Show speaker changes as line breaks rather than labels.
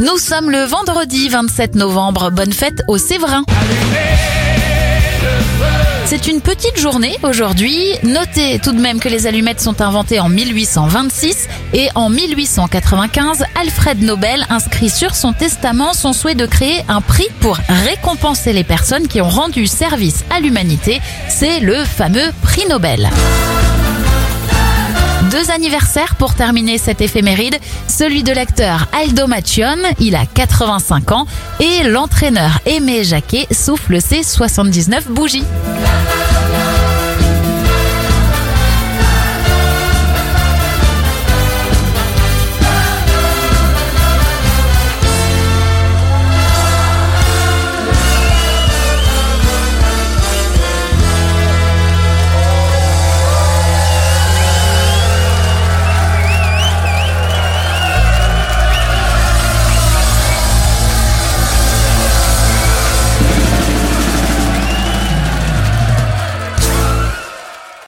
Nous sommes le vendredi 27 novembre. Bonne fête au Séverin. C'est une petite journée aujourd'hui. Notez tout de même que les allumettes sont inventées en 1826 et en 1895, Alfred Nobel inscrit sur son testament son souhait de créer un prix pour récompenser les personnes qui ont rendu service à l'humanité. C'est le fameux prix Nobel. Deux anniversaires pour terminer cette éphéméride, celui de l'acteur Aldo Macione, il a 85 ans, et l'entraîneur Aimé Jacquet souffle ses 79 bougies.